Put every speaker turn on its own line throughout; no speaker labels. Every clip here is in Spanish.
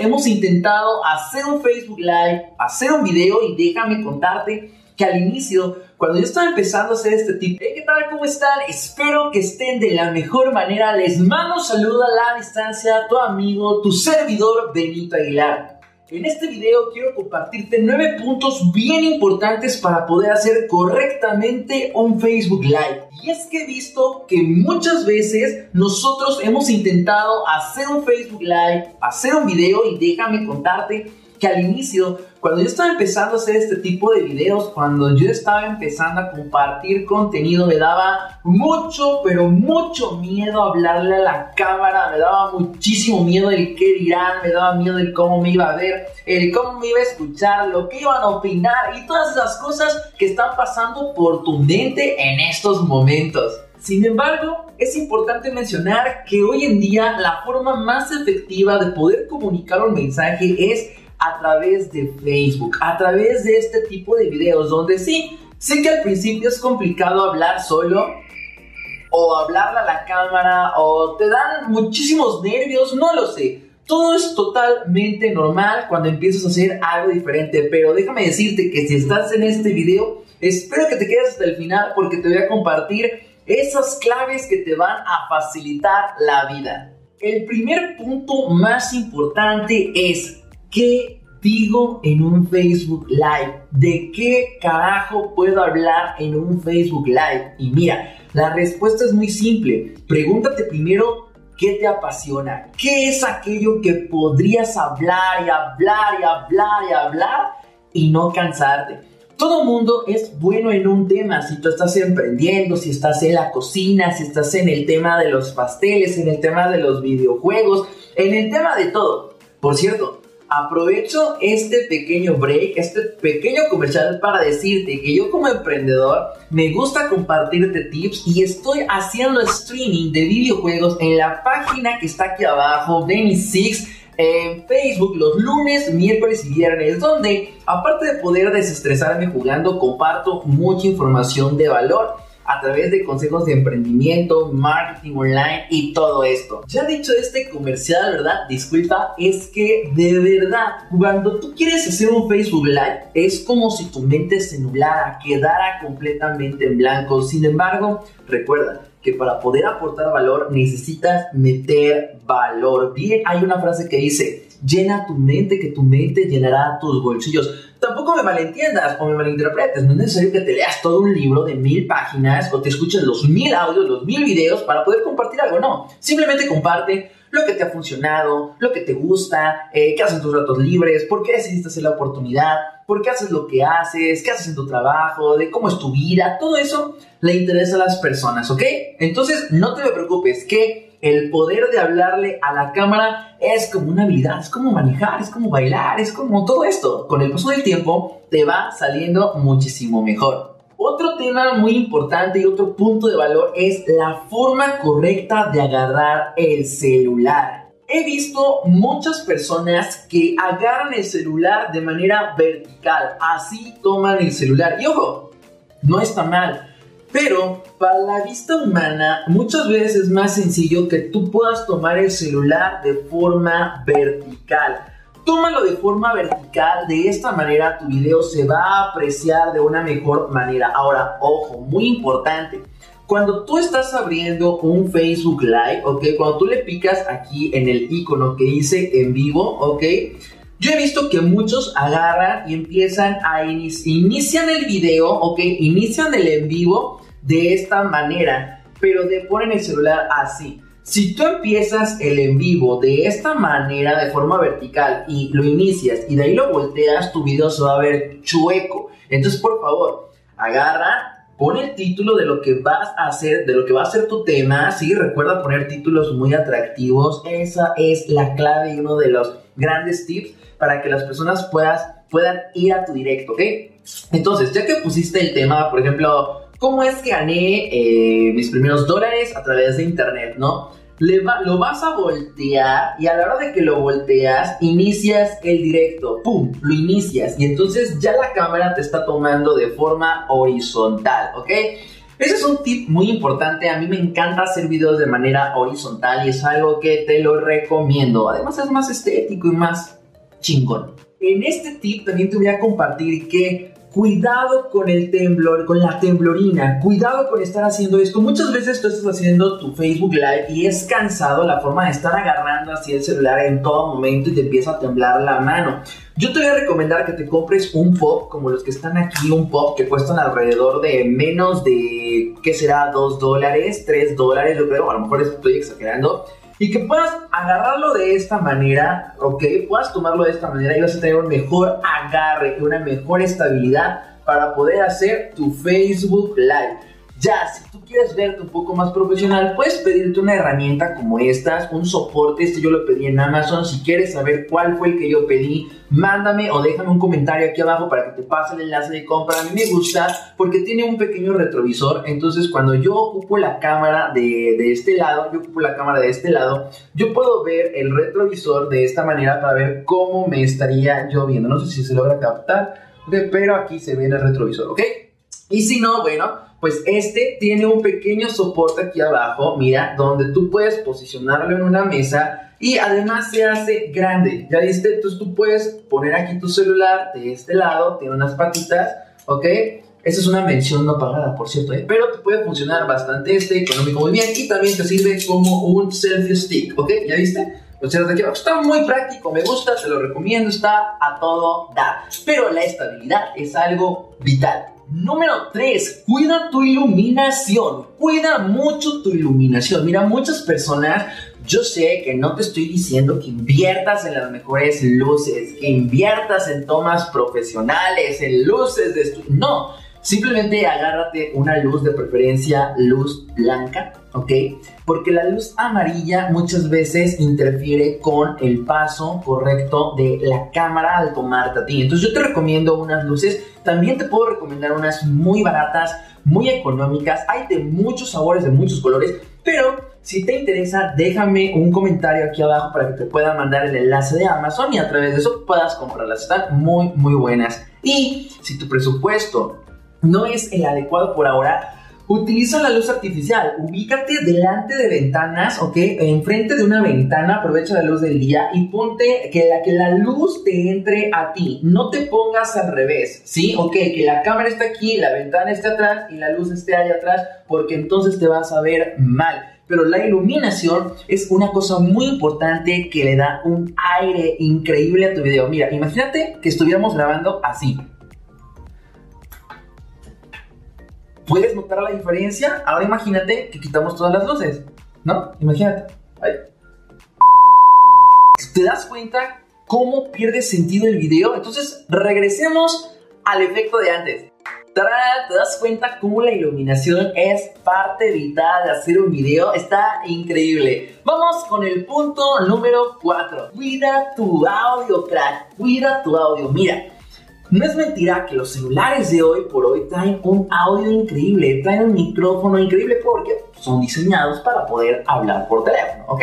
hemos intentado hacer un Facebook Live, hacer un video y déjame contarte que al inicio, cuando yo estaba empezando a hacer este tipo, ¿qué tal? ¿Cómo están? Espero que estén de la mejor manera. Les mando saludo a la distancia, tu amigo, tu servidor Benito Aguilar. En este video quiero compartirte nueve puntos bien importantes para poder hacer correctamente un Facebook Live. Y es que he visto que muchas veces nosotros hemos intentado hacer un Facebook Live, hacer un video y déjame contarte que al inicio, cuando yo estaba empezando a hacer este tipo de videos, cuando yo estaba empezando a compartir contenido, me daba mucho, pero mucho miedo hablarle a la cámara, me daba muchísimo miedo el qué dirán, me daba miedo el cómo me iba a ver, el cómo me iba a escuchar, lo que iban a opinar y todas esas cosas que están pasando por tu mente en estos momentos. Sin embargo, es importante mencionar que hoy en día la forma más efectiva de poder comunicar un mensaje es a través de Facebook, a través de este tipo de videos donde sí, sé que al principio es complicado hablar solo o hablarle a la cámara o te dan muchísimos nervios, no lo sé. Todo es totalmente normal cuando empiezas a hacer algo diferente, pero déjame decirte que si estás en este video, espero que te quedes hasta el final porque te voy a compartir esas claves que te van a facilitar la vida. El primer punto más importante es ¿Qué digo en un Facebook Live? ¿De qué carajo puedo hablar en un Facebook Live? Y mira, la respuesta es muy simple. Pregúntate primero qué te apasiona. ¿Qué es aquello que podrías hablar y hablar y hablar y hablar y no cansarte? Todo mundo es bueno en un tema. Si tú estás emprendiendo, si estás en la cocina, si estás en el tema de los pasteles, en el tema de los videojuegos, en el tema de todo. Por cierto, aprovecho este pequeño break, este pequeño comercial para decirte que yo como emprendedor me gusta compartirte tips y estoy haciendo streaming de videojuegos en la página que está aquí abajo, Benny Six en Facebook los lunes, miércoles y viernes, donde aparte de poder desestresarme jugando, comparto mucha información de valor a través de consejos de emprendimiento, marketing online y todo esto. Ya dicho este comercial, ¿verdad? Disculpa, es que de verdad, cuando tú quieres hacer un Facebook Live, es como si tu mente se nublara, quedara completamente en blanco. Sin embargo, recuerda, que para poder aportar valor necesitas meter valor. Bien, hay una frase que dice, llena tu mente, que tu mente llenará tus bolsillos tampoco me malentiendas o me malinterpretes. No es necesario que te leas todo un libro de mil páginas o te escuches los mil audios, los mil videos para poder compartir algo. No, simplemente comparte lo que te ha funcionado, lo que te gusta, eh, qué haces en tus ratos libres, por qué decidiste hacer la oportunidad, por qué haces lo que haces, qué haces en tu trabajo, de cómo es tu vida, todo eso le interesa a las personas, ¿ok? Entonces no te preocupes, que el poder de hablarle a la cámara es como una habilidad, es como manejar, es como bailar, es como todo esto. Con el paso del tiempo te va saliendo muchísimo mejor. Otro tema muy importante y otro punto de valor es la forma correcta de agarrar el celular. He visto muchas personas que agarran el celular de manera vertical, así toman el celular. Y ojo, no está mal. Pero para la vista humana muchas veces es más sencillo que tú puedas tomar el celular de forma vertical. Tómalo de forma vertical, de esta manera tu video se va a apreciar de una mejor manera. Ahora, ojo, muy importante. Cuando tú estás abriendo un Facebook Live, ¿ok? Cuando tú le picas aquí en el icono que dice en vivo, ¿ok? Yo he visto que muchos agarran y empiezan a iniciar el video, ok, inician el en vivo de esta manera, pero de ponen el celular así. Si tú empiezas el en vivo de esta manera, de forma vertical, y lo inicias y de ahí lo volteas, tu video se va a ver chueco. Entonces, por favor, agarra, pon el título de lo que vas a hacer, de lo que va a ser tu tema. Sí, recuerda poner títulos muy atractivos. Esa es la clave y uno de los grandes tips para que las personas puedan ir a tu directo, ¿ok? Entonces, ya que pusiste el tema, por ejemplo, ¿cómo es que gané eh, mis primeros dólares a través de internet, no? Le lo vas a voltear y a la hora de que lo volteas, inicias el directo, ¡pum! Lo inicias y entonces ya la cámara te está tomando de forma horizontal, ¿ok? Ese es un tip muy importante. A mí me encanta hacer videos de manera horizontal y es algo que te lo recomiendo. Además es más estético y más chingón. En este tip también te voy a compartir que cuidado con el temblor, con la temblorina, cuidado con estar haciendo esto. Muchas veces tú estás haciendo tu Facebook Live y es cansado la forma de estar agarrando así el celular en todo momento y te empieza a temblar la mano. Yo te voy a recomendar que te compres un pop como los que están aquí, un pop que cuestan alrededor de menos de, ¿qué será? 2 dólares, 3 dólares, yo creo, a lo mejor estoy exagerando y que puedas agarrarlo de esta manera, ok, puedas tomarlo de esta manera y vas a tener un mejor agarre y una mejor estabilidad para poder hacer tu Facebook Live. Ya, si tú quieres verte un poco más profesional, puedes pedirte una herramienta como estas, un soporte. Este yo lo pedí en Amazon. Si quieres saber cuál fue el que yo pedí, mándame o déjame un comentario aquí abajo para que te pase el enlace de compra. A mí me gusta porque tiene un pequeño retrovisor. Entonces, cuando yo ocupo la cámara de, de este lado, yo ocupo la cámara de este lado, yo puedo ver el retrovisor de esta manera para ver cómo me estaría yo viendo. No sé si se logra captar, pero aquí se ve el retrovisor, ¿ok? Y si no, bueno pues este tiene un pequeño soporte aquí abajo, mira, donde tú puedes posicionarlo en una mesa y además se hace grande, ¿ya viste? Entonces tú puedes poner aquí tu celular de este lado, tiene unas patitas, ¿ok? Esa es una mención no pagada, por cierto, ¿eh? pero te puede funcionar bastante este, económico muy bien y también te sirve como un selfie stick, ¿ok? ¿Ya viste? O sea, está muy práctico, me gusta, te lo recomiendo, está a todo dar. Pero la estabilidad es algo vital. Número 3, cuida tu iluminación. Cuida mucho tu iluminación. Mira, muchas personas, yo sé que no te estoy diciendo que inviertas en las mejores luces, que inviertas en tomas profesionales, en luces de estudio. No, Simplemente agárrate una luz de preferencia, luz blanca, ¿ok? Porque la luz amarilla muchas veces interfiere con el paso correcto de la cámara al tomarte a. Entonces yo te recomiendo unas luces, también te puedo recomendar unas muy baratas, muy económicas, hay de muchos sabores, de muchos colores, pero si te interesa, déjame un comentario aquí abajo para que te pueda mandar el enlace de Amazon y a través de eso puedas comprarlas. Están muy, muy buenas. Y si tu presupuesto no es el adecuado por ahora, utiliza la luz artificial. Ubícate delante de ventanas, ¿ok? Enfrente de una ventana, aprovecha la luz del día y ponte que la, que la luz te entre a ti. No te pongas al revés, ¿sí? Ok, que la cámara esté aquí, la ventana esté atrás y la luz esté allá atrás, porque entonces te vas a ver mal. Pero la iluminación es una cosa muy importante que le da un aire increíble a tu video. Mira, imagínate que estuviéramos grabando así. ¿Puedes notar la diferencia? Ahora imagínate que quitamos todas las luces, ¿no? Imagínate. ¿Te das cuenta cómo pierde sentido el video? Entonces, regresemos al efecto de antes. ¿Te das cuenta cómo la iluminación es parte vital de hacer un video? Está increíble. Vamos con el punto número 4. Cuida tu audio, crack. Cuida tu audio. Mira, no es mentira que los celulares de hoy por hoy traen un audio increíble, traen un micrófono increíble porque son diseñados para poder hablar por teléfono, ¿ok?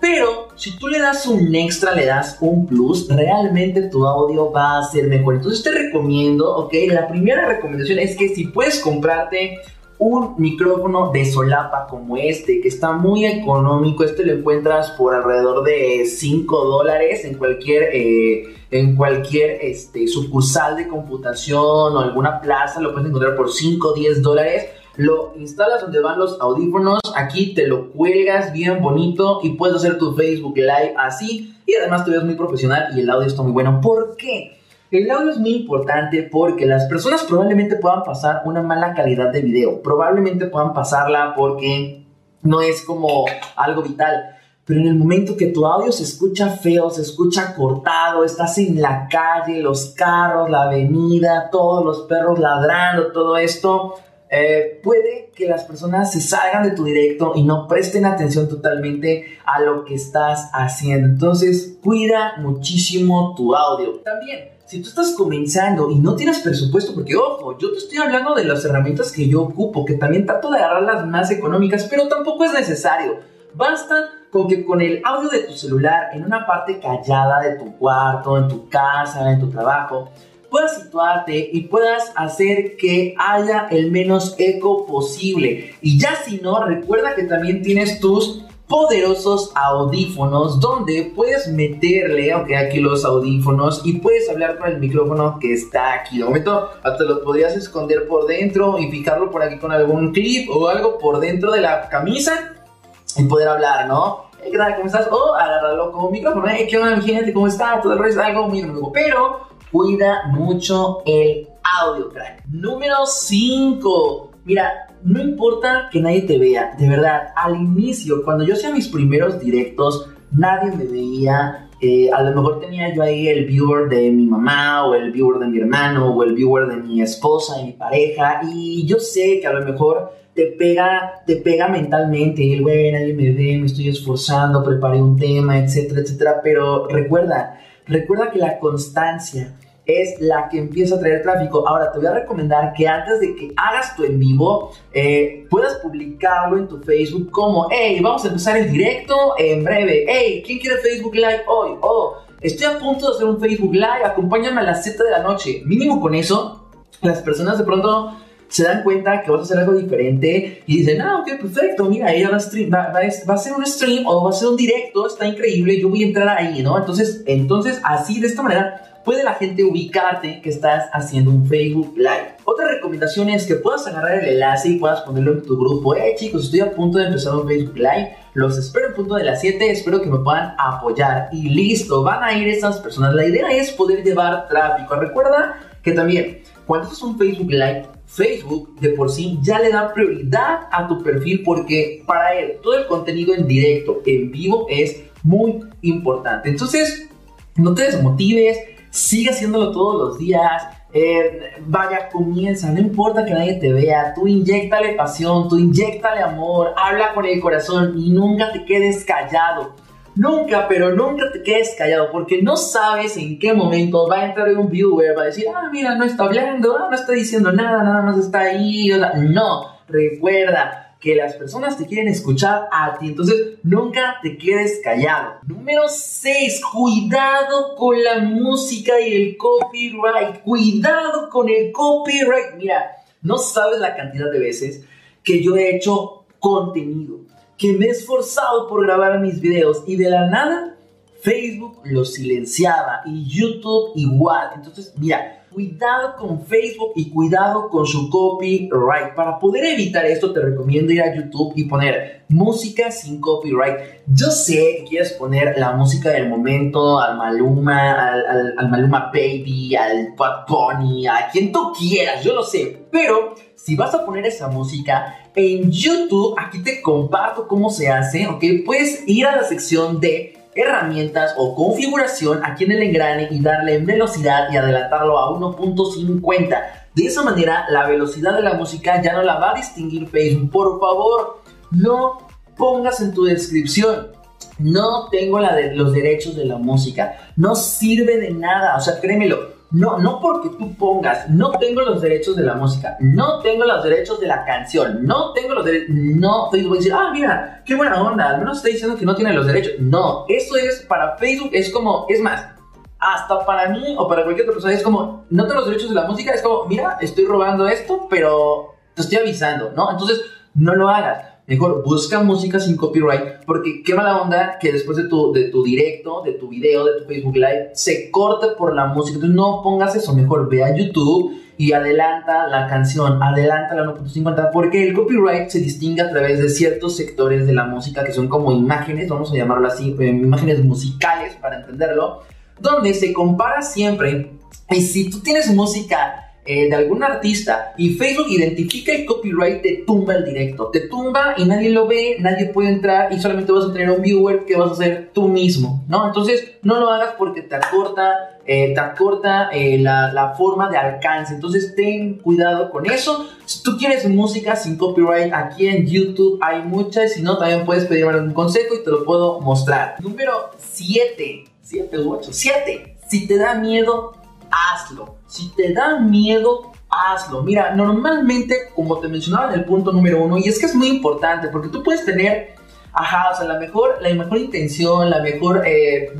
Pero si tú le das un extra, le das un plus, realmente tu audio va a ser mejor. Entonces te recomiendo, ¿ok? La primera recomendación es que si puedes comprarte un micrófono de solapa como este, que está muy económico, este lo encuentras por alrededor de 5 dólares en cualquier, eh, en cualquier este, sucursal de computación o alguna plaza, lo puedes encontrar por 5 o 10 dólares. Lo instalas donde van los audífonos, aquí te lo cuelgas bien bonito y puedes hacer tu Facebook Live así y además te ves muy profesional y el audio está muy bueno. ¿Por qué? El audio es muy importante porque las personas probablemente puedan pasar una mala calidad de video. Probablemente puedan pasarla porque no es como algo vital. Pero en el momento que tu audio se escucha feo, se escucha cortado, estás en la calle, los carros, la avenida, todos los perros ladrando, todo esto, eh, puede que las personas se salgan de tu directo y no presten atención totalmente a lo que estás haciendo. Entonces, cuida muchísimo tu audio. También, si tú estás comenzando y no tienes presupuesto, porque ojo, yo te estoy hablando de las herramientas que yo ocupo, que también trato de agarrar las más económicas, pero tampoco es necesario. Basta con que con el audio de tu celular en una parte callada de tu cuarto, en tu casa, en tu trabajo, puedas situarte y puedas hacer que haya el menos eco posible. Y ya si no, recuerda que también tienes tus poderosos audífonos donde puedes meterle, aunque aquí los audífonos y puedes hablar con el micrófono que está aquí. De momento hasta lo podrías esconder por dentro y fijarlo por aquí con algún clip o algo por dentro de la camisa y poder hablar, ¿no? ¿Qué tal? ¿Cómo estás? O agarrarlo como micrófono. ¿eh? ¿Qué onda, mi gente? ¿Cómo está? Todo el resto, algo muy Pero cuida mucho el audio, crack. Número 5. Mira, no importa que nadie te vea, de verdad, al inicio, cuando yo hacía mis primeros directos, nadie me veía. Eh, a lo mejor tenía yo ahí el viewer de mi mamá o el viewer de mi hermano o el viewer de mi esposa y mi pareja y yo sé que a lo mejor te pega, te pega mentalmente el, güey, nadie me ve, me estoy esforzando, preparé un tema, etcétera, etcétera, pero recuerda, recuerda que la constancia, es la que empieza a traer tráfico. Ahora, te voy a recomendar que antes de que hagas tu en vivo, eh, puedas publicarlo en tu Facebook como, hey, vamos a empezar el directo en breve. Hey, ¿quién quiere Facebook Live hoy? Oh, estoy a punto de hacer un Facebook Live, acompáñame a las 7 de la noche. Mínimo con eso, las personas de pronto se dan cuenta que vas a hacer algo diferente y dicen, ah, ok, perfecto, mira, ella va a, stream, va, a hacer un stream o va a hacer un directo, está increíble, yo voy a entrar ahí, ¿no? Entonces, entonces así, de esta manera, puede la gente ubicarte que estás haciendo un Facebook Live. Otra recomendación es que puedas agarrar el enlace y puedas ponerlo en tu grupo. Eh, chicos, estoy a punto de empezar un Facebook Live. Los espero en punto de las 7. Espero que me puedan apoyar. Y listo, van a ir esas personas. La idea es poder llevar tráfico. Recuerda que también, cuando haces un Facebook Live, Facebook de por sí ya le da prioridad a tu perfil porque para él todo el contenido en directo, en vivo, es muy importante. Entonces, no te desmotives, sigue haciéndolo todos los días. Eh, vaya, comienza, no importa que nadie te vea, tú inyectale pasión, tú inyectale amor, habla con el corazón y nunca te quedes callado. Nunca, pero nunca te quedes callado porque no sabes en qué momento va a entrar un viewer, va a decir, ah, mira, no está hablando, ah, no está diciendo nada, nada más está ahí. No, recuerda, que las personas te quieren escuchar a ti. Entonces, nunca te quedes callado. Número 6. Cuidado con la música y el copyright. Cuidado con el copyright. Mira, no sabes la cantidad de veces que yo he hecho contenido, que me he esforzado por grabar mis videos y de la nada Facebook lo silenciaba y YouTube igual. Entonces, mira, cuidado con Facebook y cuidado con su copyright. Para poder evitar esto, te recomiendo ir a YouTube y poner música sin copyright. Yo sé que quieres poner la música del momento, al Maluma, al, Maluma Baby, al Bad Bunny, a quien tú quieras, yo lo sé. Pero si vas a poner esa música en YouTube, aquí te comparto cómo se hace, ¿ok? Puedes ir a la sección de herramientas o configuración aquí en el engrane y darle velocidad y adelantarlo a 1.50. De esa manera la velocidad de la música ya no la va a distinguir Facebook. Por favor, no pongas en tu descripción. No tengo los derechos de la música. No sirve de nada. O sea, créemelo no, no porque tú pongas, no tengo los derechos de la música, no tengo los derechos de la canción, no tengo los derechos, no, Facebook va a decir, ah, mira, qué buena onda, al menos está diciendo que no tiene los derechos. No, eso es para Facebook, es como, es más, hasta para mí o para cualquier otra persona es como, no tengo los derechos de la música, es como, mira, estoy robando esto, pero te estoy avisando, ¿no? Entonces, no lo hagas. Mejor busca música sin copyright, porque qué mala onda que después de tu, de tu directo, de tu video, de tu Facebook Live, se corte por la música. Entonces no pongas eso, mejor ve a YouTube y adelanta la canción, adelanta la 1.50, porque el copyright se distingue a través de ciertos sectores de la música que son como imágenes, vamos a llamarlo así, eh, imágenes musicales para entenderlo, donde se compara siempre. Y si tú tienes música eh, de algún artista y Facebook identifica el copyright, te tumba el directo. Te tumba y nadie lo ve, nadie puede entrar y solamente vas a tener un viewer que vas a hacer tú mismo, ¿no? Entonces no lo hagas porque te acorta, eh, te acorta eh, la, la, forma de alcance. Entonces ten cuidado con eso. Si tú quieres música sin copyright, aquí en YouTube hay muchas. Si no, también puedes pedirme algún consejo y te lo puedo mostrar. Número 7. 7 u 8. 7. Si te da miedo hazlo. Si te da miedo, hazlo. Mira, normalmente, como te mencionaba en el punto número uno, y es que es muy importante, porque tú puedes tener Ajá, o sea, la mejor, la mejor intención, la mejor eh,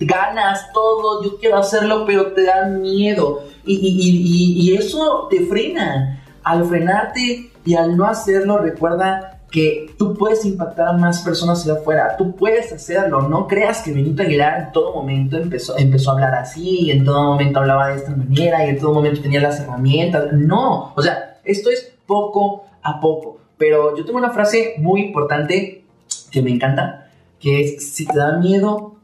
ganas, todo, yo quiero hacerlo, pero te da miedo. Y, eso te frena. Al frenarte y al no hacerlo, recuerda que tú puedes impactar a más personas allá afuera, tú puedes hacerlo, no creas que Benito Aguilar en todo momento empezó, empezó a hablar así, y en todo momento hablaba de esta manera, y en todo momento tenía las herramientas, no, o sea, esto es poco a poco, pero yo tengo una frase muy importante que me encanta, que es, si te da miedo,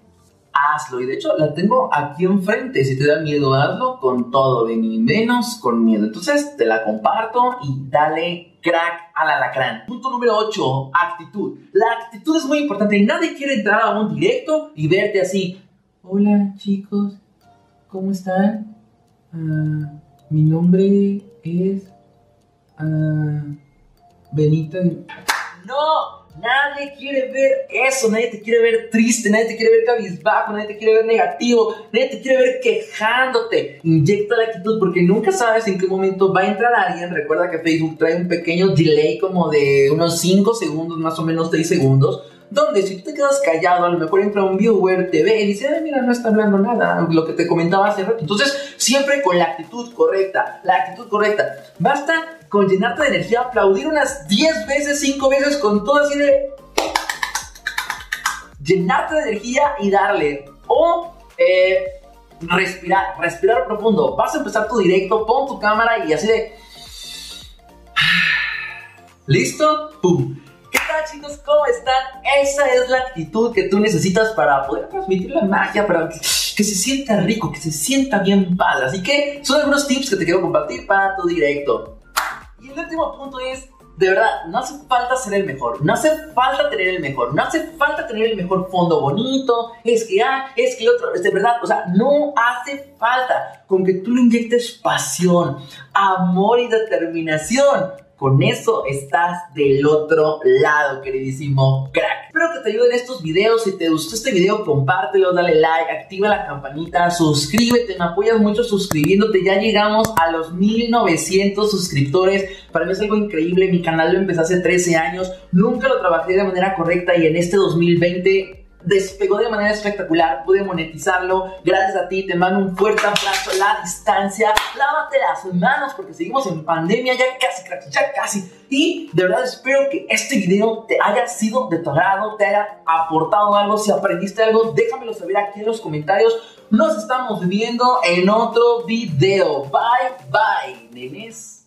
hazlo. Y de hecho la tengo aquí enfrente. Si te da miedo, hazlo con todo, de ni menos con miedo. Entonces te la comparto y dale crack al alacrán. Punto número 8, actitud. La actitud es muy importante. Nadie quiere entrar a un directo y verte así. Hola chicos, ¿cómo están? Ah, mi nombre es uh, Benito. No, Nadie quiere ver eso, nadie te quiere ver triste, nadie te quiere ver cabizbajo, nadie te quiere ver negativo, nadie te quiere ver quejándote. Inyecta la actitud porque nunca sabes en qué momento va a entrar alguien. Recuerda que Facebook trae un pequeño delay como de unos 5 segundos, más o menos 6 segundos donde si tú te quedas callado, a lo mejor entra un viewer, te ve y dice, ay, mira, no está hablando nada, lo que te comentaba hace rato. Entonces, siempre con la actitud correcta, la actitud correcta. Basta con llenarte de energía, aplaudir unas 10 veces, 5 veces con todo así de... Llenarte de energía y darle. O eh, respirar, respirar profundo. Vas a empezar tu directo, pon tu cámara y así de... ¿Listo? ¡Pum! ¿Qué tal chicos? ¿Cómo están? Esa es la actitud que tú necesitas para poder transmitir la magia, para que, que se sienta rico, que se sienta bien padre. Así que son algunos tips que te quiero compartir para tu directo. Y el último punto es, de verdad, no hace falta ser el mejor, no hace falta tener el mejor, no hace falta tener el mejor fondo bonito, es que, ah, es que el otro, es de verdad, o sea, no hace falta con que tú le inyectes pasión, amor y determinación con eso estás del otro lado, queridísimo crack. Espero que te ayuden estos videos. Si te gustó este video, compártelo, dale like, activa la campanita, suscríbete. Me apoyas mucho suscribiéndote. Ya llegamos a los 1900 suscriptores. Para mí es algo increíble. Mi canal lo empecé hace 13 años. Nunca lo trabajé de manera correcta y en este 2020 despegó de manera espectacular, pude monetizarlo. Gracias a ti, te mando un fuerte abrazo la distancia. Lávate las manos porque seguimos en pandemia, ya casi, ya casi. Y de verdad espero que este video te haya sido de tu agrado, te haya aportado algo. Si aprendiste algo, déjamelo saber aquí en los comentarios. Nos estamos viendo en otro video. Bye, bye, nenes.